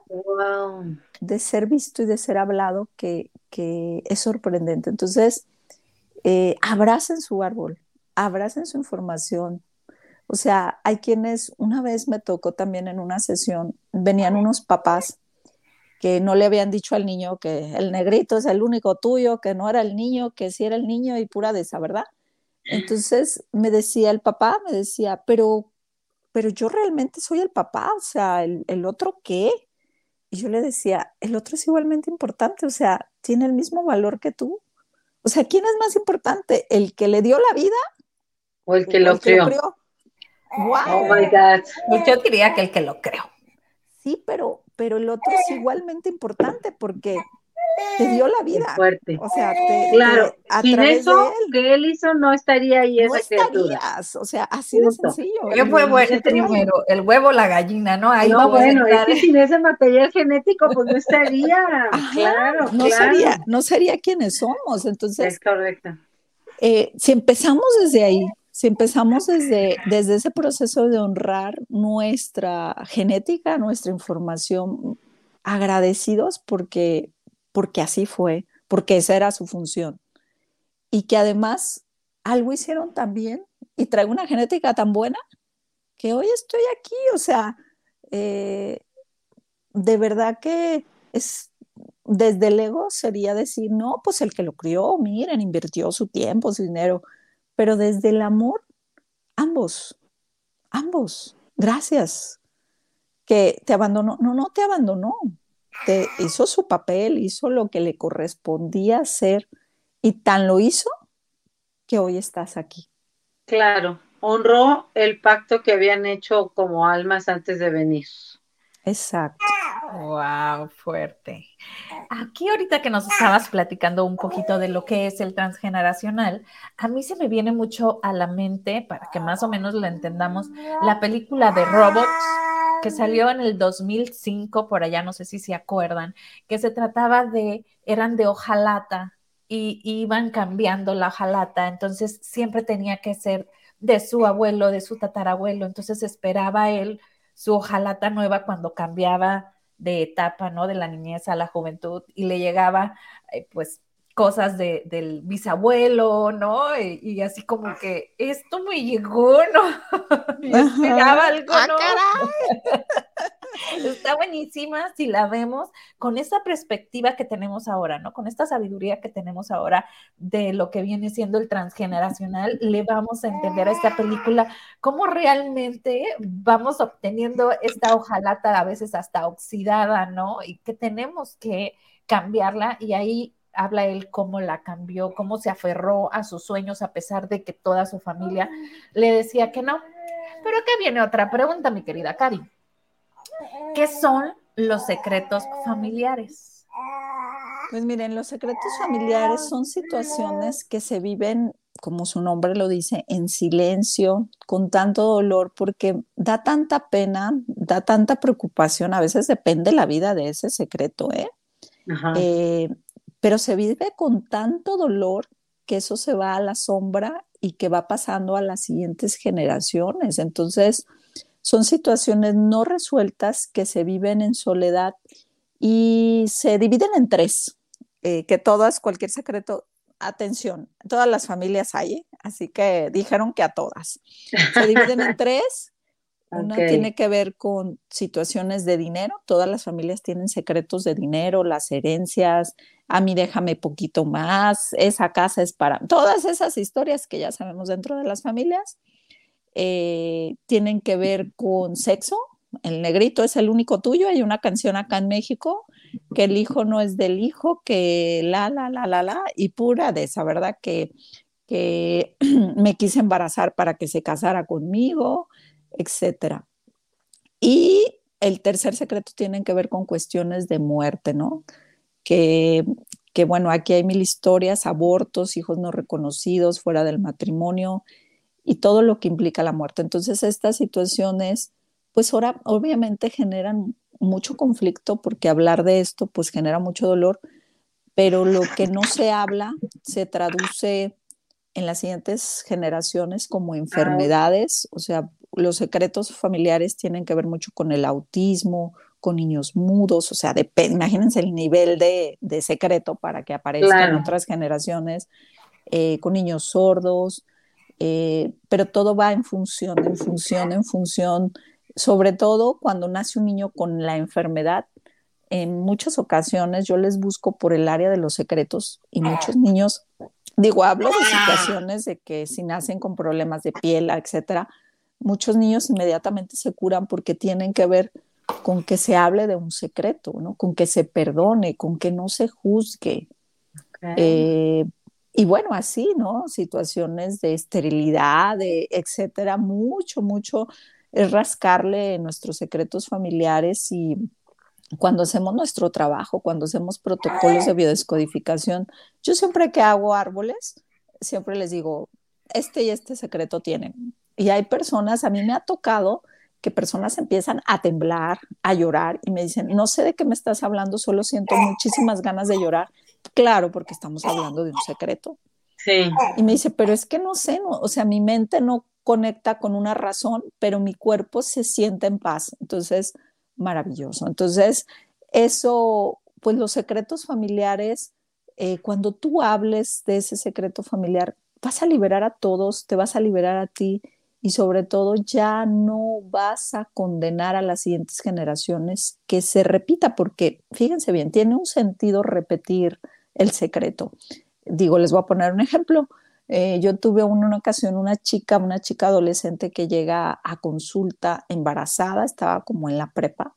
de ser visto y de ser hablado que, es sorprendente. Entonces, eh, abracen su árbol, abracen su información. O sea, hay quienes, una vez me tocó también en una sesión, venían unos papás que no le habían dicho al niño que el negrito es el único tuyo, que no era el niño, que sí era el niño y pura de esa, ¿verdad? Entonces me decía el papá, me decía, pero pero yo realmente soy el papá, o sea, el, otro qué. Y yo le decía, el otro es igualmente importante, o sea, tiene el mismo valor que tú. O sea, ¿quién es más importante? ¿El que le dio la vida? ¿O el que, lo, creó? Oh my God. Pues yo diría que el que lo creó. Sí, pero, pero el otro es igualmente importante porque te dio la vida. fuerte. O sea, claro, sin eso que él hizo no estaría ahí esa estarías, o sea, así de sencillo. ¿Qué fue bueno primero? El huevo la gallina, ¿no? Ahí no, bueno, es que sin ese material genético, pues no estaría. <laughs> claro, no sería, no sería quienes somos. Entonces, es correcto. Eh, si empezamos desde ahí, si empezamos desde, desde ese proceso de honrar nuestra genética, nuestra información, agradecidos porque porque así fue, porque esa era su función. Y que además algo hicieron también y traigo una genética tan buena que hoy estoy aquí, o sea, eh, de verdad que es desde el ego sería decir, no, pues el que lo crió, miren, invirtió su tiempo, su dinero, pero desde el amor ambos, ambos, gracias. Que te abandonó, no, no te abandonó, te hizo su papel, hizo lo que le correspondía hacer y tan lo hizo que hoy estás aquí. Claro, honró el pacto que habían hecho como almas antes de venir. Exacto. Wow, fuerte. Aquí ahorita que nos estabas platicando un poquito de lo que es el transgeneracional, a mí se me viene mucho a la mente, para que más o menos lo entendamos, la película de Robots que salió en el 2005, por allá no sé si se acuerdan, que se trataba de, eran de hojalata y iban cambiando la hojalata, entonces siempre tenía que ser de su abuelo, de su tatarabuelo, entonces esperaba él su hojalata nueva cuando cambiaba de etapa, ¿no? De la niñez a la juventud y le llegaba, eh, pues, cosas de, del bisabuelo, ¿no? Y, así como que esto me llegó, ¿no? <laughs> y esperaba algo, ah, ¿no? <laughs> Está buenísima si la vemos con esa perspectiva que tenemos ahora, ¿no? Con esta sabiduría que tenemos ahora de lo que viene siendo el transgeneracional, le vamos a entender a esta película cómo realmente vamos obteniendo esta hojalata a veces hasta oxidada, ¿no? Y que tenemos que cambiarla y ahí habla él cómo la cambió, cómo se aferró a sus sueños a pesar de que toda su familia le decía que no. Pero que viene otra pregunta, mi querida Cari. ¿Qué son los secretos familiares? Pues miren, los secretos familiares son situaciones que se viven, como su nombre lo dice, en silencio, con tanto dolor, porque da tanta pena, da tanta preocupación, a veces depende la vida de ese secreto, ¿eh? eh pero se vive con tanto dolor que eso se va a la sombra y que va pasando a las siguientes generaciones. Entonces, son situaciones no resueltas que se viven en soledad y se dividen en tres, eh, que todas, cualquier secreto, atención, todas las familias hay, ¿eh? así que dijeron que a todas. Se dividen en <laughs> tres una tiene que ver con situaciones de dinero. Todas las familias tienen secretos de dinero, las herencias. A mí déjame poquito más. Esa casa es para. Todas esas historias que ya sabemos dentro de las familias eh, tienen que ver con sexo. El negrito es el único tuyo. Hay una canción acá en México que el hijo no es del hijo, que la, la, la, la, la, y pura de esa, ¿verdad? Que, que <clears throat> me quise embarazar para que se casara conmigo etcétera. Y el tercer secreto tiene que ver con cuestiones de muerte, ¿no? Que, bueno, aquí hay mil historias, abortos, hijos no reconocidos, fuera del matrimonio y todo lo que implica la muerte. Entonces, estas situaciones, pues ahora obviamente generan mucho conflicto porque hablar de esto, pues genera mucho dolor, pero lo que no se habla se traduce en las siguientes generaciones como enfermedades, o sea, los secretos familiares tienen que ver mucho con el autismo, con niños mudos, o sea, imagínense el nivel de, secreto para que aparezcan otras generaciones, eh, con niños sordos, eh, pero todo va en función, en función, en función, sobre todo cuando nace un niño con la enfermedad. En muchas ocasiones yo les busco por el área de los secretos y muchos niños, digo, hablo de situaciones de que si nacen con problemas de piel, etcétera, muchos niños inmediatamente se curan porque tienen que ver con que se hable de un secreto, ¿no? con que se perdone, con que no se juzgue. Eh, y bueno, así, ¿no? Situaciones de esterilidad, de etcétera, mucho, mucho es rascarle nuestros secretos familiares y cuando hacemos nuestro trabajo, cuando hacemos protocolos de biodescodificación, yo siempre que hago árboles, siempre les digo, este y este secreto tienen. Y hay personas, a mí me ha tocado que personas empiezan a temblar, a llorar y me dicen, no sé de qué me estás hablando, solo siento muchísimas ganas de llorar. Claro, porque estamos hablando de un secreto. Sí. Y me dice, pero es que no sé, no, o sea, mi mente no conecta con una razón, pero mi cuerpo se siente en paz. Entonces, maravilloso. Entonces, eso, pues los secretos familiares, eh, cuando tú hables de ese secreto familiar, vas a liberar a todos, te vas a liberar a ti y sobre todo ya no vas a condenar a las siguientes generaciones que se repita, porque fíjense bien, tiene un sentido repetir el secreto. Digo, les voy a poner un ejemplo. Eh, yo tuve una, una, ocasión una chica, una chica adolescente que llega a consulta embarazada, estaba como en la prepa,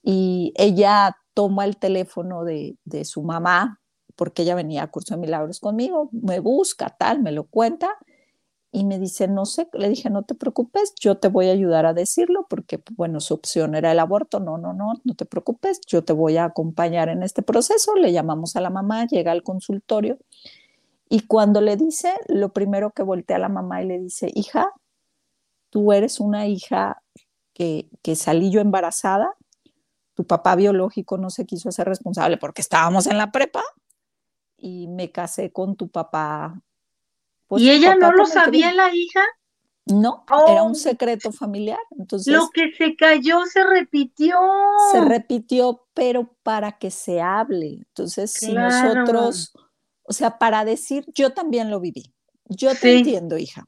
y ella toma el teléfono de, de su mamá, porque ella venía a curso de milagros conmigo, me busca, tal, me lo cuenta, y me dice, no sé, le dije, no te preocupes, yo te voy a ayudar a decirlo, porque, bueno, su opción era el aborto, no, no, no, no te preocupes, yo te voy a acompañar en este proceso, le llamamos a la mamá, llega al consultorio, y cuando le dice, lo primero que voltea a la mamá y le dice, hija, tú eres una hija que, que salí yo embarazada, tu papá biológico no se quiso hacer responsable porque estábamos en la prepa y me casé con tu papá. Pues, ¿Y ella no lo sabía la hija? No, era un oh. secreto familiar. Entonces, lo que se cayó se repitió. Se repitió, pero para que se hable. Entonces, si nosotros o sea, para decir, yo también lo viví. Yo te entiendo, hija.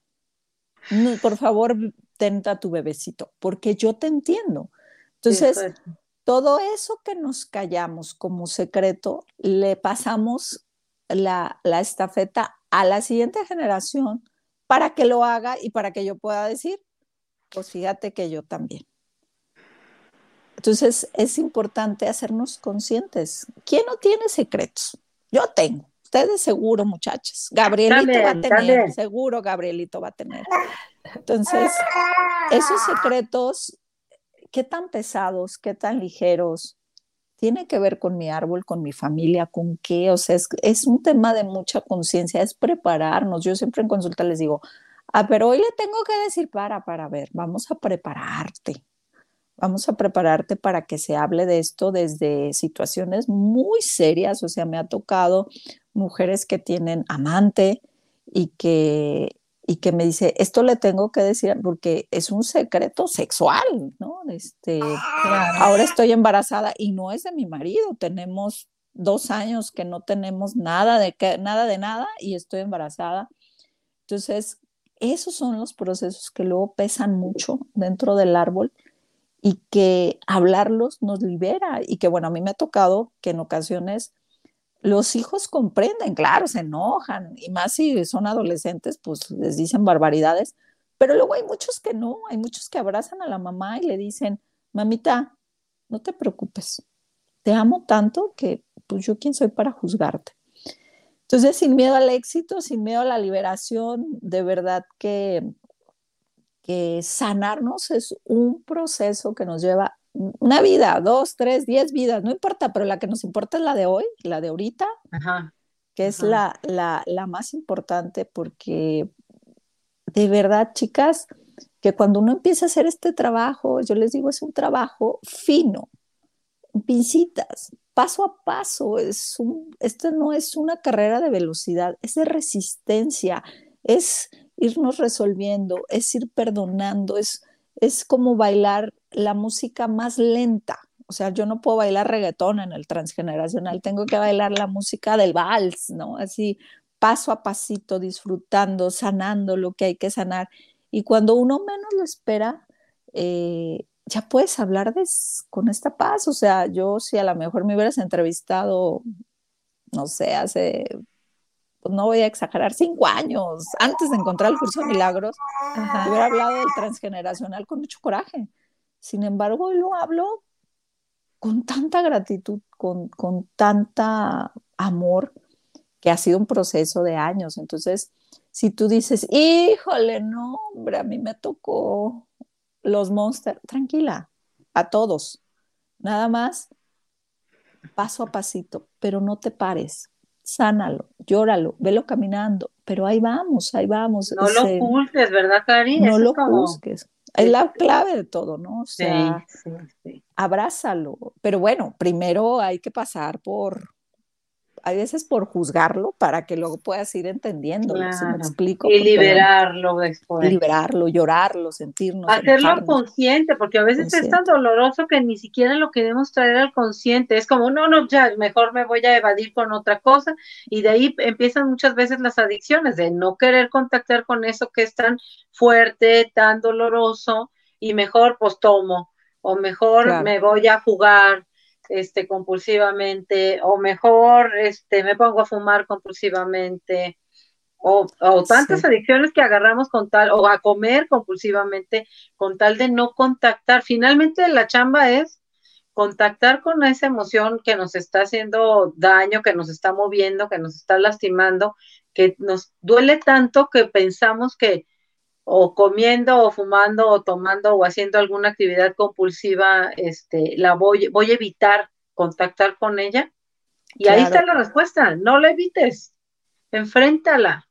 por favor, tenta tu bebecito, porque yo te entiendo. Entonces, todo eso que nos callamos como secreto, le pasamos la, la estafeta a la siguiente generación para que lo haga y para que yo pueda decir, pues fíjate que yo también. Entonces es importante hacernos conscientes. ¿Quién no tiene secretos? Yo tengo. Ustedes seguro, muchachos. Gabrielito va a tener, seguro Gabrielito va a tener. Entonces, esos secretos, ¿qué tan pesados, qué tan ligeros? Tiene que ver con mi árbol, con mi familia, con qué, o sea, es, un tema de mucha conciencia, es prepararnos. Yo siempre en consulta les digo, ah, pero hoy le tengo que decir para, para ver, vamos a prepararte, vamos a prepararte para que se hable de esto desde situaciones muy serias, o sea, me ha tocado mujeres que tienen amante y que, y que me dice, esto le tengo que decir porque es un secreto sexual, ¿no? Este, ahora estoy embarazada y no es de mi marido, tenemos dos años que no tenemos nada de, nada de nada y estoy embarazada. Entonces, esos son los procesos que luego pesan mucho dentro del árbol y que hablarlos nos libera y que bueno, a mí me ha tocado que en ocasiones los hijos comprenden, claro, se enojan, y más si son adolescentes, pues les dicen barbaridades, pero luego hay muchos que no, hay muchos que abrazan a la mamá y le dicen, mamita, no te preocupes, te amo tanto que pues yo quién soy para juzgarte. Entonces, sin miedo al éxito, sin miedo a la liberación, de verdad que, que sanarnos es un proceso que nos lleva una vida, dos, tres, diez vidas, no importa, pero la que nos importa es la de hoy, la de ahorita, que es la, la, la, más importante porque de verdad, chicas, que cuando uno empieza a hacer este trabajo, yo les digo, es un trabajo fino, pincitas, paso a paso, es un, esto no es una carrera de velocidad, es de resistencia, es irnos resolviendo, es ir perdonando, es, es como bailar la música más lenta. O sea, yo no puedo bailar reggaetón en el transgeneracional, tengo que bailar la música del vals, ¿no? Así paso a pasito, disfrutando, sanando lo que hay que sanar. Y cuando uno menos lo espera, eh, ya puedes hablar con esta paz. O sea, yo si a lo mejor me hubieras entrevistado, no sé, hace, pues no voy a exagerar, cinco años antes de encontrar el curso de milagros, hubiera hablado del transgeneracional con mucho coraje. Sin embargo, lo hablo con tanta gratitud, con, con tanta amor, que ha sido un proceso de años. Entonces, si tú dices, híjole, no, hombre, a mí me tocó los monsters, tranquila, a todos, nada más paso a pasito, pero no te pares, sánalo, llóralo, velo caminando, pero ahí vamos, ahí vamos. No lo ocultes, ¿verdad, Cari? No lo busques. Es la clave de todo, ¿no? O sea, abrázalo. Pero bueno, primero hay que pasar por, hay veces por juzgarlo para que luego puedas ir entendiendo, me explico? Y liberarlo después. Liberarlo, llorarlo, sentirnos. Hacerlo consciente, porque a veces es tan doloroso que ni siquiera lo queremos traer al consciente. Es como, no, no, ya, mejor me voy a evadir con otra cosa. Y de ahí empiezan muchas veces las adicciones, de no querer contactar con eso que es tan fuerte, tan doloroso, y mejor pues tomo, o mejor me voy a jugar este, compulsivamente, o mejor este, me pongo a fumar compulsivamente, O, tantas adicciones que agarramos con tal, o a comer compulsivamente con tal de no contactar. Finalmente la chamba es contactar con esa emoción que nos está haciendo daño, que nos está moviendo, que nos está lastimando, que nos duele tanto que pensamos que o comiendo o fumando o tomando o haciendo alguna actividad compulsiva, este, la voy, voy a evitar contactar con ella. Y ahí está la respuesta, no la evites, enfréntala.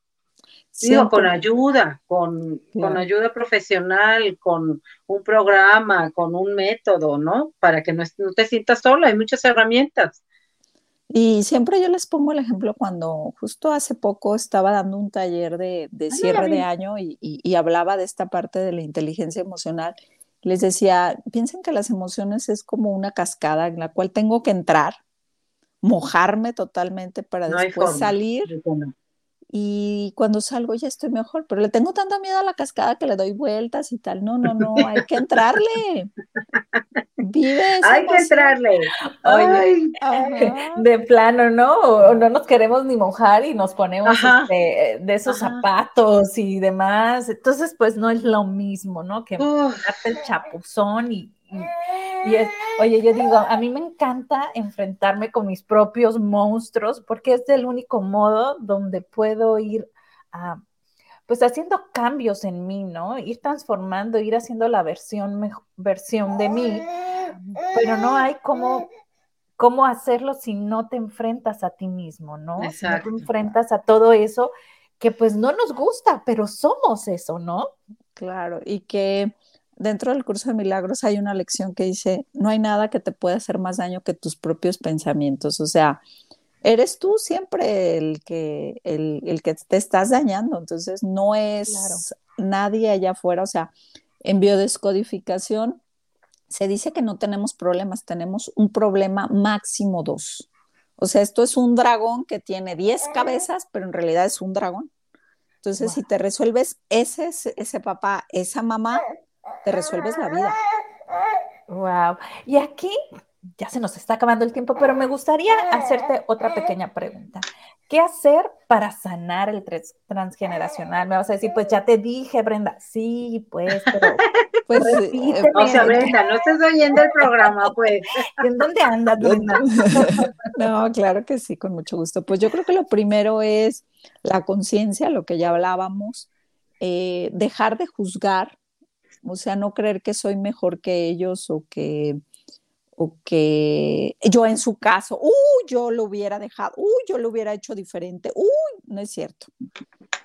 Digo, con ayuda, con, con, ayuda profesional, con un programa, con un método, ¿no? Para que no, no te sientas sola, hay muchas herramientas. Y siempre yo les pongo el ejemplo cuando justo hace poco estaba dando un taller de, de cierre de año y, y, hablaba de esta parte de la inteligencia emocional. Les decía, piensen que las emociones es como una cascada en la cual tengo que entrar, mojarme totalmente para después salir y cuando salgo ya estoy mejor, pero le tengo tanto miedo a la cascada que le doy vueltas y tal. No, no, no, hay que entrarle. Hay que entrarle. Oye, <laughs> de plano, ¿no? O no nos queremos ni mojar y nos ponemos este, de esos zapatos y demás. Entonces, pues no es lo mismo, ¿no? Que darte el chapuzón y y, es, oye, yo digo, a mí me encanta enfrentarme con mis propios monstruos porque es el único modo donde puedo ir a, pues haciendo cambios en mí, ¿no? Ir transformando, ir haciendo la versión, versión de mí, pero no hay como cómo hacerlo si no te enfrentas a ti mismo, ¿no? Si no te enfrentas a todo eso que pues no nos gusta, pero somos eso, ¿no? Claro, y que dentro del curso de milagros hay una lección que dice, no hay nada que te pueda hacer más daño que tus propios pensamientos. O sea, eres tú siempre el que, el, que te estás dañando. Entonces, no es nadie allá afuera. O sea, en biodescodificación se dice que no tenemos problemas, tenemos un problema máximo dos. O sea, esto es un dragón que tiene 10 cabezas, pero en realidad es un dragón. Entonces, si te resuelves ese, ese papá, esa mamá, te resuelves la vida. Wow. Y aquí ya se nos está acabando el tiempo, pero me gustaría hacerte otra pequeña pregunta. ¿Qué hacer para sanar el transgeneracional? Me vas a decir, pues ya te dije, Brenda. Sí, pues, pero <laughs> pues repíteme. O sea, Brenda, no estás oyendo el programa, pues. <laughs> ¿En dónde andas, Brenda? <laughs> No, claro que sí, con mucho gusto. Pues yo creo que lo primero es la conciencia, lo que ya hablábamos, eh, dejar de juzgar o sea, no creer que soy mejor que ellos o que, o que yo en su caso, uy, yo lo hubiera dejado, uy, yo lo hubiera hecho diferente, uy, no es cierto.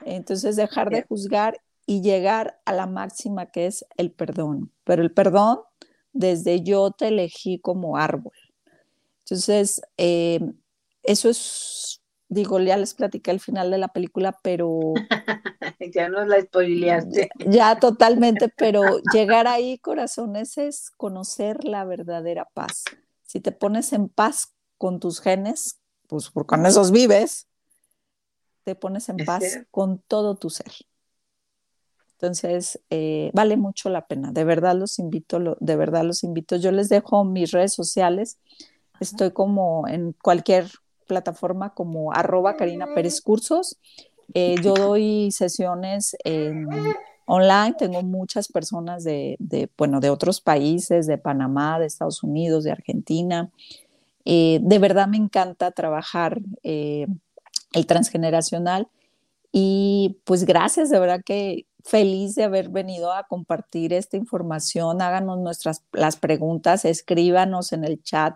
Entonces, dejar de juzgar y llegar a la máxima que es el perdón, pero el perdón desde yo te elegí como árbol. Entonces, eh, eso es digo, ya les platiqué el final de la película, pero... <laughs> ya nos la spoileaste. <laughs> Ya, totalmente, pero llegar ahí, corazones, es conocer la verdadera paz. Si te pones en paz con tus genes, pues con esos vives, te pones en paz con todo tu ser. Entonces, eh, vale mucho la pena. De verdad los invito, de verdad los invito. Yo les dejo mis redes sociales. Estoy como en cualquier plataforma como arroba Karina Pérez Cursos. Eh, yo doy sesiones online, tengo muchas personas de, bueno, de otros países, de Panamá, de Estados Unidos, de Argentina. Eh, de verdad me encanta trabajar eh, el transgeneracional y pues gracias, de verdad que feliz de haber venido a compartir esta información. Háganos nuestras las preguntas, escríbanos en el chat.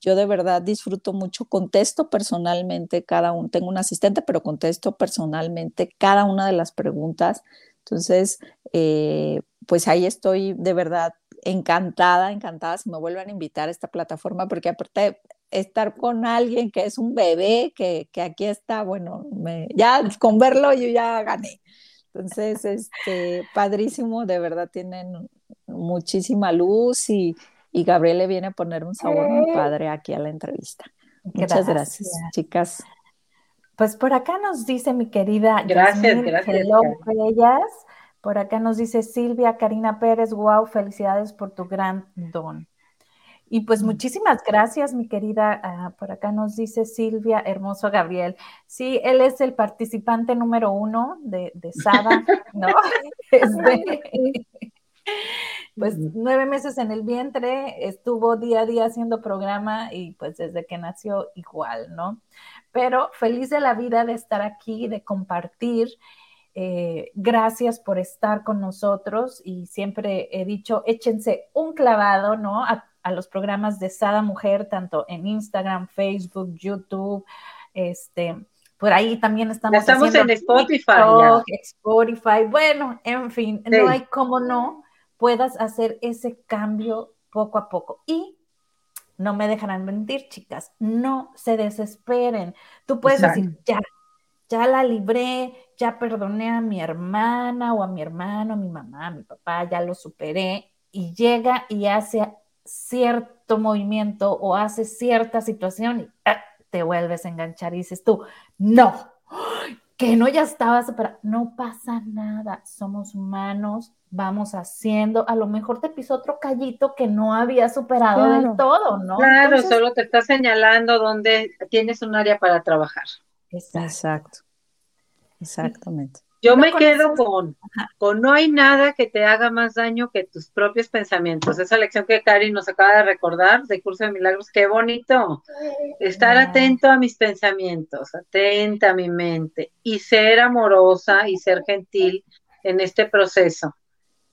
Yo de verdad disfruto mucho, contesto personalmente cada uno, tengo un asistente, pero contesto personalmente cada una de las preguntas. Entonces, eh, pues ahí estoy de verdad encantada, encantada si me vuelven a invitar a esta plataforma, porque aparte estar con alguien que es un bebé, que, que aquí está, bueno, ya con verlo yo ya gané. Entonces, este, padrísimo, de verdad tienen muchísima luz y, y Gabriel le viene a poner un sabor muy padre aquí a la entrevista. Muchas gracias, chicas. Pues por acá nos dice mi querida gracias, gracias, hello, bellas. Por acá nos dice Silvia Karina Pérez, wow, felicidades por tu gran don. Y pues muchísimas gracias, mi querida. Ah, por acá nos dice Silvia Hermoso Gabriel. Sí, él es el participante número uno de, de SADA, <laughs> ¿no? <laughs> <laughs> pues nueve meses en el vientre, estuvo día a día haciendo programa y pues desde que nació igual, ¿no? Pero feliz de la vida de estar aquí, de compartir. Eh, gracias por estar con nosotros y siempre he dicho, échense un clavado, ¿no? A, los programas de Sada Mujer, tanto en Instagram, Facebook, YouTube, este, por ahí también estamos. Estamos en Spotify. Spotify, bueno, en fin, no hay cómo no puedas hacer ese cambio poco a poco. Y no me dejarán mentir, chicas, no se desesperen. Tú puedes decir, ya, ya la libré, ya perdoné a mi hermana o a mi hermano, a mi mamá, a mi papá, ya lo superé y llega y hace cierto movimiento o hace cierta situación y ah, te vuelves a enganchar y dices tú, no, que no ya estaba superado, no pasa nada, somos humanos, vamos haciendo, a lo mejor te pisó otro callito que no había superado del todo, ¿no? Claro, solo te está señalando dónde tienes un área para trabajar. Exacto. Exactamente. Yo me quedo con, con no hay nada que te haga más daño que tus propios pensamientos. Esa lección que Cari nos acaba de recordar de Curso de Milagros, qué bonito. Estar atento a mis pensamientos, atenta a mi mente y ser amorosa y ser gentil en este proceso.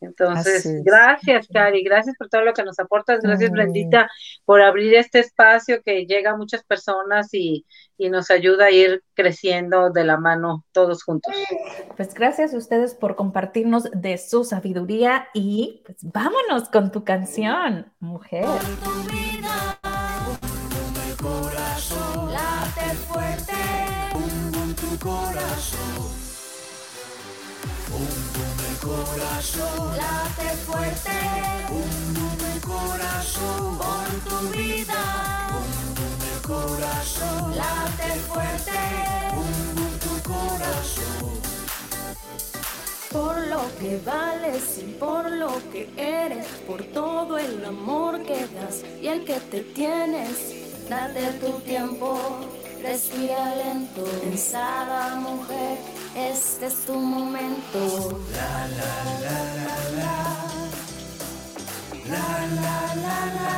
Entonces, gracias, Cari, gracias por todo lo que nos aportas, gracias, Brendita, por abrir este espacio que llega a muchas personas y, nos ayuda a ir creciendo de la mano todos juntos. Pues gracias a ustedes por compartirnos de su sabiduría y pues vámonos con tu canción, mujer. fuerte, tu corazón corazón. Late fuerte, un boom corazón. Por tu vida, un corazón. Late fuerte, un tu corazón. Por lo que vales y por lo que eres, por todo el amor que das y el que te tienes, date tu tiempo, respira lento, pensada mujer, este es tu momento. La la la la la la la la la